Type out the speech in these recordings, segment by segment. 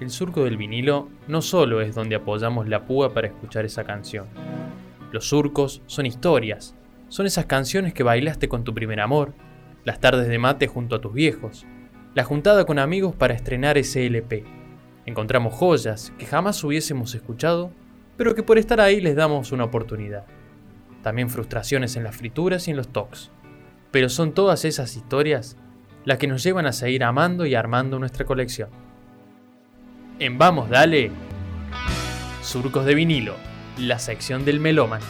el surco del vinilo no solo es donde apoyamos la púa para escuchar esa canción. Los surcos son historias, son esas canciones que bailaste con tu primer amor, las tardes de mate junto a tus viejos, la juntada con amigos para estrenar ese LP. Encontramos joyas que jamás hubiésemos escuchado, pero que por estar ahí les damos una oportunidad. También frustraciones en las frituras y en los tocs. Pero son todas esas historias las que nos llevan a seguir amando y armando nuestra colección. En Vamos Dale, Surcos de vinilo, la sección del melómano.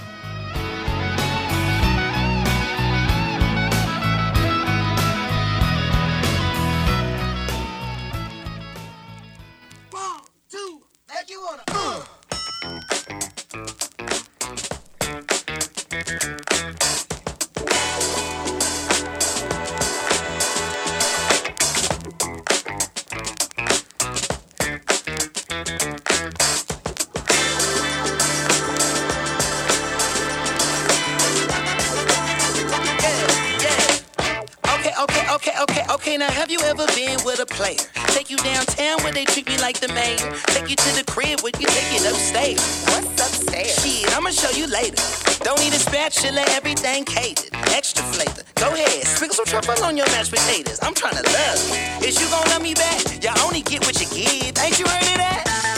player. Take you downtown where they treat me like the mayor. Take you to the crib where you take it upstairs. What's upstairs? Shit, I'ma show you later. Don't need a spatula, everything catered. Extra flavor. Go ahead, sprinkle some truffles on your mashed potatoes. I'm trying to love you. Is you gonna love me back? Y'all only get what you give. Ain't you heard of that?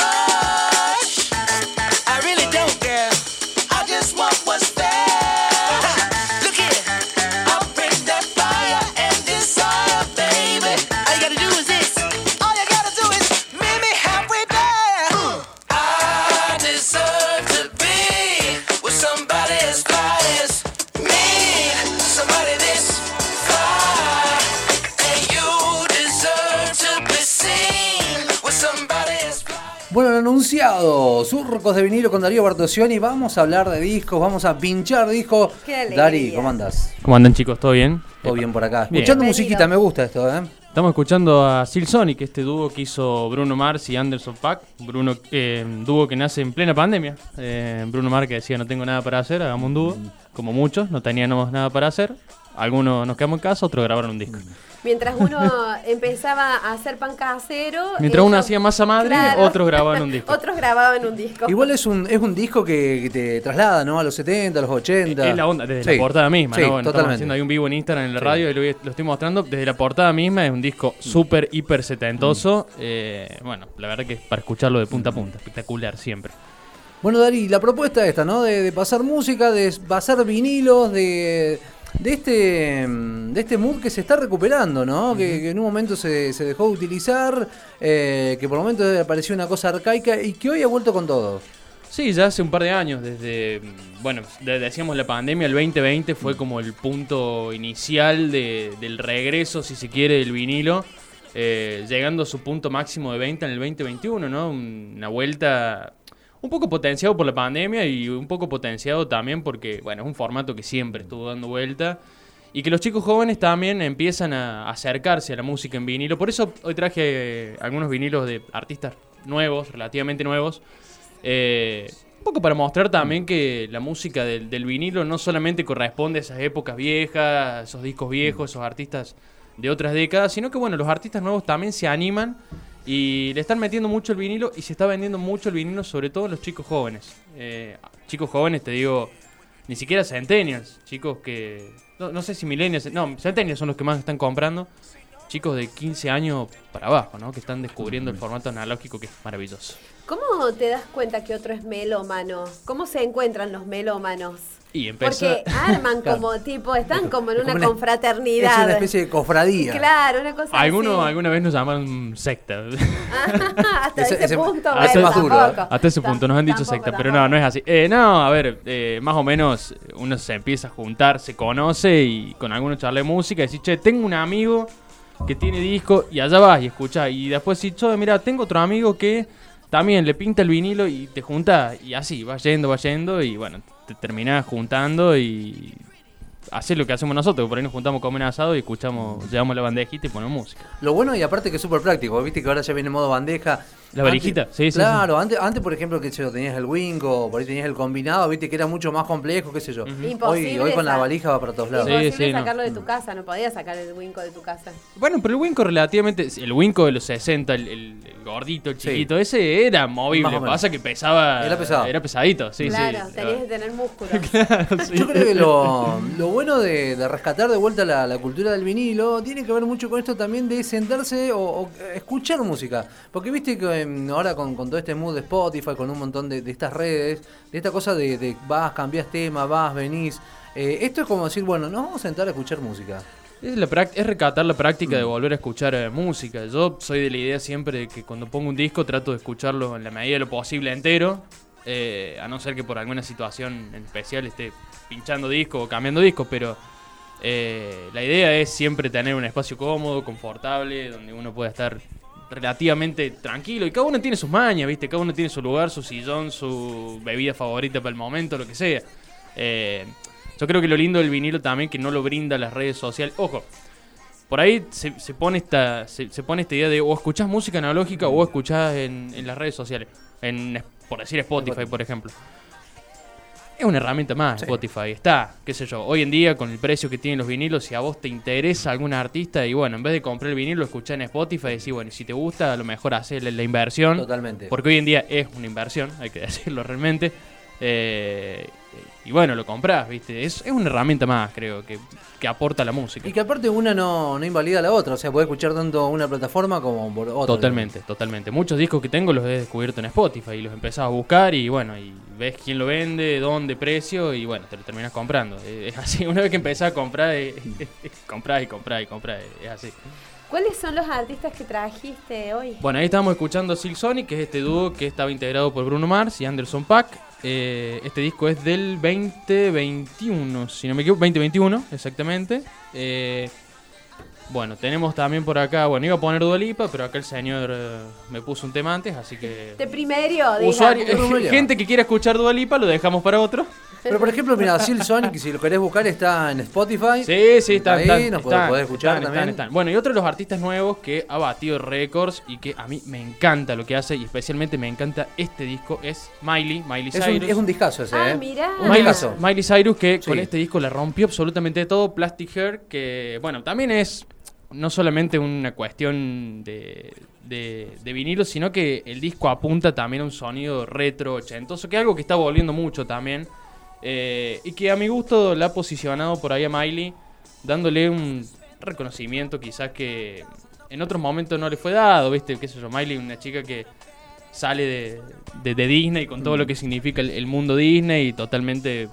Surcos de vinilo con Darío Bartosioni. Vamos a hablar de discos, vamos a pinchar discos. Dari, ¿cómo andas? ¿Cómo andan chicos? ¿Todo bien? Todo bien por acá. Escuchando musiquita, me gusta esto, ¿eh? Estamos escuchando a Sil Sonic, este dúo que hizo Bruno Mars y Anderson Pack. Bruno, eh, dúo que nace en plena pandemia. Eh, Bruno Mars que decía no tengo nada para hacer, hagamos un dúo. Como muchos, no teníamos nada para hacer. Algunos nos quedamos en casa, otros grabaron un disco. Mientras uno empezaba a hacer pan casero. Mientras uno hacía masa madre, otros grababan un disco. otros grababan un disco. Igual es un, es un disco que, te traslada, ¿no? A los 70, a los 80. Es la onda, desde la portada misma, ¿no? totalmente. Estamos haciendo ahí un vivo en Instagram en la radio y lo, estoy mostrando. Desde la portada misma es un disco súper, hiper setentoso. Mm. Eh, bueno, la verdad que es para escucharlo de punta a punta. Espectacular siempre. Bueno, Dari, la propuesta esta, ¿no? de pasar música, de pasar vinilos, de de este, de este mood que se está recuperando, ¿no? que, en un momento se, se dejó de utilizar, eh, que por el momento apareció una cosa arcaica y que hoy ha vuelto con todo. Sí, ya hace un par de años, desde, bueno, decíamos la pandemia, el 2020 fue como el punto inicial del regreso, si se quiere, del vinilo, eh, llegando a su punto máximo de venta en el 2021, ¿no? Una vuelta un poco potenciado por la pandemia y un poco potenciado también porque, bueno, es un formato que siempre estuvo dando vuelta y que los chicos jóvenes también empiezan a acercarse a la música en vinilo. Por eso hoy traje algunos vinilos de artistas nuevos, relativamente nuevos. Eh, un poco para mostrar también que la música del, del, vinilo no solamente corresponde a esas épocas viejas, esos discos viejos, esos artistas de otras décadas, sino que bueno, los artistas nuevos también se animan y le están metiendo mucho el vinilo y se está vendiendo mucho el vinilo, sobre todo los chicos jóvenes. Eh, chicos jóvenes, te digo, ni siquiera centennials, chicos que no, no sé si millennials, no, centennials son los que más están comprando. Chicos de 15 años para abajo, ¿no? Que están descubriendo el formato analógico que es maravilloso. ¿Cómo te das cuenta que otro es melómano? ¿Cómo se encuentran los melómanos? Y empezó. Porque arman Claro. como tipo, están como en Como una, una- confraternidad. Es una especie de cofradía. Claro, una cosa Algunos así. alguna vez nos llamaron secta. hasta Ese- punto. hasta bueno, más duro, tampoco. Hasta ese punto nos han dicho Tampoco, secta, pero no, no es así. Eh, no, a ver, eh, más o menos uno se empieza a juntar, se conoce y con algunos charla de música y decís, che, tengo un amigo que tiene disco y allá vas y escuchás. Y después si yo, mira, tengo otro amigo que también le pinta el vinilo y te junta y así, va yendo, va yendo y bueno, te terminás juntando y haces lo que hacemos nosotros, por ahí nos juntamos comer asado y escuchamos, llevamos la bandejita y ponemos música. Lo bueno y aparte que es súper práctico, viste que ahora ya viene modo bandeja. La varijita, Antes- sí, sí, Claro, Antes, antes por ejemplo que sé yo, tenías el Wingo, por ahí tenías el combinado, viste que era mucho más complejo, qué sé yo. Hoy, Imposible hoy con la valija va para todos lados. Sí, Imposible sí, no. sacarlo de tu casa, no podías sacar el winco de tu casa. Bueno, pero el Winco relativamente, el Winco de los 60, el, el- el gordito, el Sí. chiquito, ese era movible, pasa que pesaba... Era pesado. Era pesadito, sí, claro, sí. tenías que tener músculos. Sí. Yo creo que lo, lo bueno de, de rescatar de vuelta la, la cultura del vinilo tiene que ver mucho con esto también de sentarse o, o escuchar música. Porque viste que ahora con, con todo este mood de Spotify, con un montón de, de estas redes, de esta cosa de, de vas, cambias tema, vas, venís. eh, esto es como decir, bueno, nos vamos a sentar a escuchar música. Es, la es recatar la práctica de volver a escuchar eh, música. Yo soy de la idea siempre de que cuando pongo un disco trato de escucharlo en la medida de lo posible entero, eh, a no ser que por alguna situación en especial esté pinchando disco o cambiando disco, pero eh, la idea es siempre tener un espacio cómodo, confortable, donde uno pueda estar relativamente tranquilo y cada uno tiene sus mañas, ¿viste? Cada uno tiene su lugar, su sillón, su bebida favorita para el momento, lo que sea. Eh, yo creo que lo lindo del vinilo también que no lo brinda las redes sociales. Ojo, por ahí se, se pone esta se, pone esta idea de o escuchás música analógica o escuchás en, en las redes sociales. En, por decir Spotify, por ejemplo. Es una herramienta más, Sí. Spotify. Está, qué sé yo, hoy en día con el precio que tienen los vinilos, si a vos te interesa algún artista y bueno, en vez de comprar el vinilo, escuchar en Spotify y decir, bueno, si te gusta, a lo mejor hacer la inversión. Totalmente. Porque hoy en día es una inversión, hay que decirlo realmente. Eh, y bueno, lo compras, ¿viste? Es, es una herramienta más, creo, que, que aporta la música. Y que aparte una no, no invalida a la otra, o sea, puedes escuchar tanto una plataforma como por otra. Totalmente, totalmente. Muchos discos que tengo los he descubierto en Spotify y los empezás a buscar y bueno, y ves quién lo vende, dónde, precio y bueno, te lo terminas comprando. Es así, una vez que empezás a comprar, eh, comprás y comprás y comprás, es así. ¿Cuáles son los artistas que trajiste hoy? Bueno, ahí estamos escuchando Silk Sonic, que es este dúo que estaba integrado por Bruno Mars y Anderson Paak. Eh, este disco es del 2021, si no me equivoco, 2021, exactamente. Eh, bueno, tenemos también por acá, bueno, iba a poner Dua Lipa, pero acá el señor eh, me puso un tema antes, así que... De primero. Usuario, gente que quiera escuchar Dua Lipa, lo dejamos para otro. Pero por ejemplo, mira, Sil Sonic, si lo querés buscar, está en Spotify. Sí, sí, están, Ahí están, nos podés- están, podés escuchar están, también. están, están. Bueno, y otro de los artistas nuevos que ha batido récords y que a mí me encanta lo que hace y especialmente me encanta este disco es Miley, Miley Es Cyrus. un, es un discazo ese, Ah, ¿eh? mirá. Un Miley, discazo. Miley Cyrus que Sí. con este disco la rompió absolutamente todo. Plastic Hair, que bueno, también es no solamente una cuestión de, de, de vinilo, sino que el disco apunta también a un sonido retro ochentoso, que es algo que está volviendo mucho también. Eh, y que a mi gusto la ha posicionado por ahí a Miley, dándole un reconocimiento quizás que en otros momentos no le fue dado, ¿viste? ¿Qué sé yo? Miley, una chica que sale de, de- de Disney con todo lo que significa el, el mundo Disney y totalmente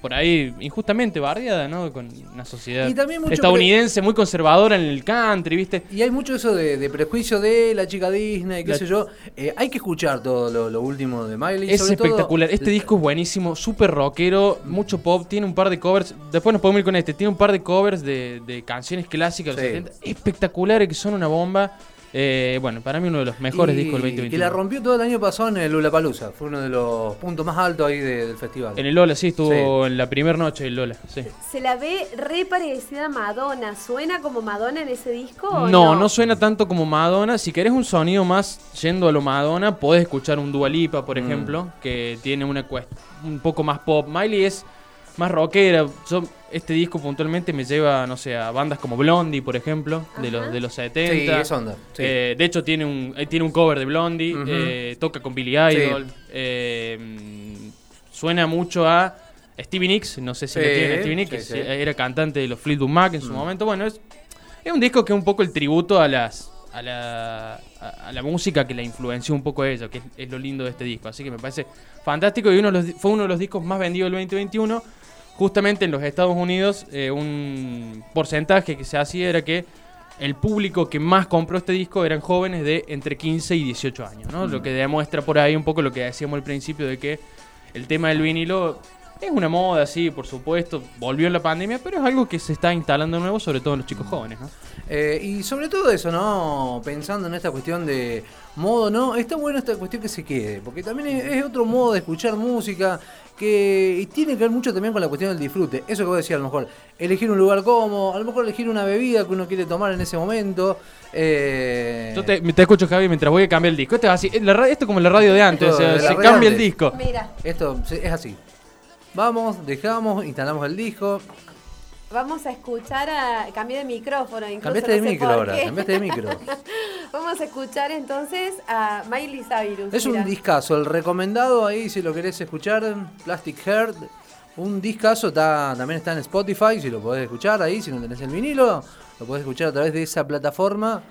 por ahí injustamente barriada, ¿no? Con una sociedad mucho estadounidense muy conservadora en el country, ¿viste? Y hay mucho eso de, de prejuicio de la chica Disney, qué La- sé yo. Eh, hay que escuchar todo lo, lo último de Miley. Es sobre todo- espectacular. Este disco es buenísimo, súper rockero, mucho pop, tiene un par de covers. Después nos podemos ir con este. Tiene un par de covers de, de canciones clásicas de los Sí. 70, espectaculares que son una bomba. Eh, bueno, para mí uno de los mejores y- discos del 2021. Que la rompió todo el año pasado en el Lollapalooza. Fue uno de los puntos más altos ahí de- del festival. En el Lola, sí, estuvo en la primera noche del Lola. Sí. Se la ve re parecida a Madonna. ¿Suena como Madonna en ese disco? No, no suena tanto como Madonna. Si querés un sonido más yendo a lo Madonna, podés escuchar un Dua Lipa, por Mm. ejemplo, que tiene una cuest- un poco más pop. Miley es más rockera. Yo, este disco puntualmente me lleva, no sé, a bandas como Blondie, por ejemplo, de los, de los Sí, 70. es onda. sí. Eh, de hecho, tiene un, eh, tiene un cover de Blondie, eh, toca con Billy Idol. eh, mm, suena mucho a Stevie Nicks, no sé si Sí, lo tienen Stevie Nicks, sí, que sí. era cantante de los Fleetwood Mac en su momento. Bueno, es, es un disco que es un poco el tributo a las a la, a, a la música que la influenció un poco a ella, que es, es lo lindo de este disco. Así que me parece fantástico y uno de los fue uno de los discos más vendidos del 2021. Justamente en los Estados Unidos, eh, un porcentaje que se hacía era que el público que más compró este disco eran jóvenes de entre 15 y 18 años, ¿no? Lo que demuestra por ahí un poco lo que decíamos al principio de que el tema del vinilo es una moda, sí, por supuesto, volvió en la pandemia, pero es algo que se está instalando de nuevo, sobre todo en los chicos jóvenes, ¿no? Eh, y sobre todo eso, ¿no? Pensando en esta cuestión de modo, ¿no? Está bueno esta cuestión que se quede, porque también es, otro modo de escuchar música que y tiene que ver mucho también con la cuestión del disfrute. Eso que vos decías, a lo mejor, elegir un lugar cómodo, a lo mejor elegir una bebida que uno quiere tomar en ese momento. eh, Yo te, te escucho, Javi, mientras voy a cambiar el disco. Esto es así, la ra- esto es como la radio de antes, Esto o sea, de la se cambia el disco. Mira, Esto es así. Vamos, dejamos, instalamos el disco. vamos a escuchar a. Cambié de micrófono, incluso. Cambiaste de sé micro ahora, cambiaste de micro. Vamos a escuchar entonces a Miley Cyrus. Es un discazo, el recomendado ahí si lo querés escuchar, Plastic Heart. Un discazo, está, también está en Spotify, si lo podés escuchar ahí, si no tenés el vinilo, lo podés escuchar a través de esa plataforma.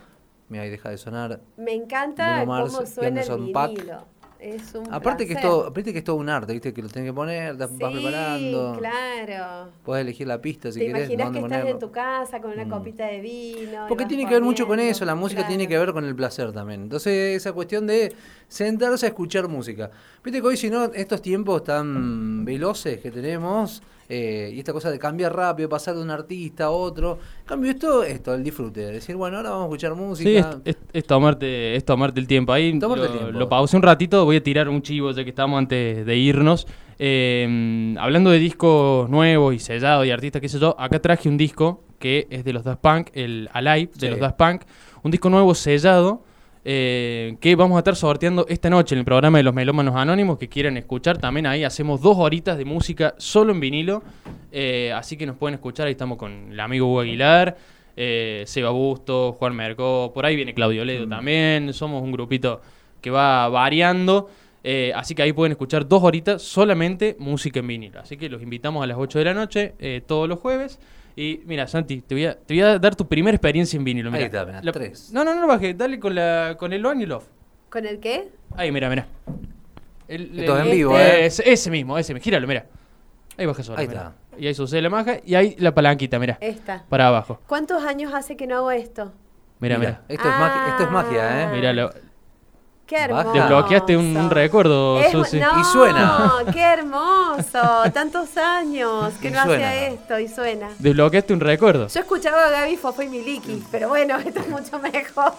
Mira, ahí deja de sonar. Me encanta Mars cómo suena el .Paak. Es un Aparte que, es todo, aparte que es todo un arte, viste, que lo tenés que poner, te vas preparando. claro. Podés elegir la pista si Te querés, imaginas dónde que estás en tu casa con una copita de vino. Porque tiene que ver mucho con eso, la música claro. tiene que ver con el placer también. Entonces, esa cuestión de sentarse a escuchar música. Viste que hoy, si no, estos tiempos tan veloces que tenemos, eh, y esta cosa de cambiar rápido, pasar de un artista a otro, en cambio esto, esto, el disfrute, de decir, bueno, ahora vamos a escuchar música. Sí, es, es- es tomarte, es tomarte el tiempo. Ahí lo, el tiempo. lo pausé un ratito, voy a tirar un chivo ya que estamos antes de irnos. Eh, hablando de discos nuevos y sellados y artistas, qué sé yo, acá traje un disco que es de los Daft Punk, el Alive de Sí. los Daft Punk, un disco nuevo sellado eh, que vamos a estar sorteando esta noche en el programa de los Melómanos Anónimos que quieran escuchar. También ahí hacemos dos horitas de música solo en vinilo, eh, así que nos pueden escuchar. Ahí estamos con el amigo Hugo Aguilar, eh, Seba Busto, Juan Mercó, por ahí viene Claudio Ledo también. Somos un grupito que va variando. eh, así que ahí pueden escuchar dos horitas solamente música en vinilo. Así que los invitamos a las 8 de la noche eh, todos los jueves. Y mira, Santi, te voy a, te voy a dar tu primera experiencia en vinilo. Ahí Mira, está, mirá, La- tres. No, no, no baje, dale con, la, con el on y el off. ¿Con el qué? Ahí, mira, mira. El- Esto es en el- vivo, eh, ¿eh? Ese, ese mismo, ese mismo. Gíralo, mira. Ahí baja solo. Ahí mira. está. Y ahí sucede la maja y ahí la palanquita, mira. Esta. Para abajo. ¿Cuántos años hace que no hago esto? Mira, Mira. Esto, es magia, esto es magia, ¿eh? Mira, lo- Qué hermoso. desbloqueaste un, un recuerdo, Es- Susi. no, Y suena. qué hermoso. Tantos años que Y no suena. hacía esto y suena. Desbloqueaste un recuerdo. Yo escuchaba a Gaby Fofo y Miliki, pero bueno, esto es mucho mejor.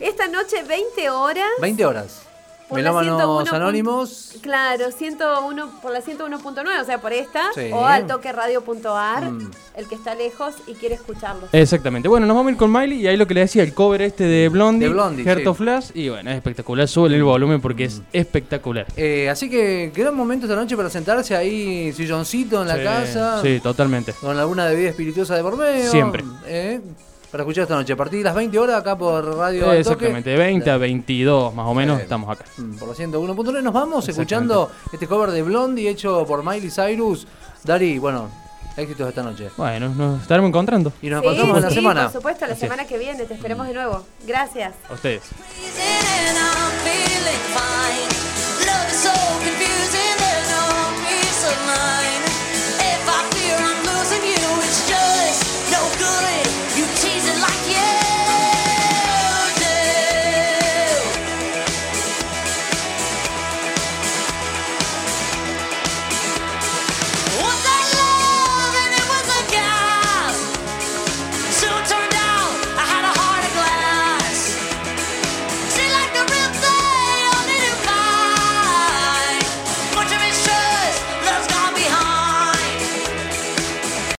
Esta noche, 20 horas. 20 horas. Por la Melómanos 101 Anónimos. Claro, 101 por la 101.9, o sea, por esta, Sí. o al toque radio.ar, Mm. el que está lejos y quiere escucharlo. Exactamente. Bueno, nos vamos a ir con Miley y ahí lo que le decía, el cover este de Blondie, De Blondie, Heart sí. Mm. of Flash. Y bueno, es espectacular. Sube el volumen porque es espectacular. Eh, así que un momento esta noche para sentarse ahí, silloncito en la Sí, casa. Sí, totalmente. Con alguna bebida espirituosa de por medio. Siempre. eh, para escuchar esta noche. A partir de las 20 horas acá por Radio Exactamente, Toque. 20 a 22 más o menos estamos acá. Mm, por la 101.9 nos vamos escuchando este cover de Blondie hecho por Miley Cyrus. Dari, bueno, éxitos esta noche. Bueno, nos estaremos encontrando. Y nos sí, encontramos en la semana. Por supuesto, la semana que viene. Te esperemos de nuevo. Gracias. A ustedes.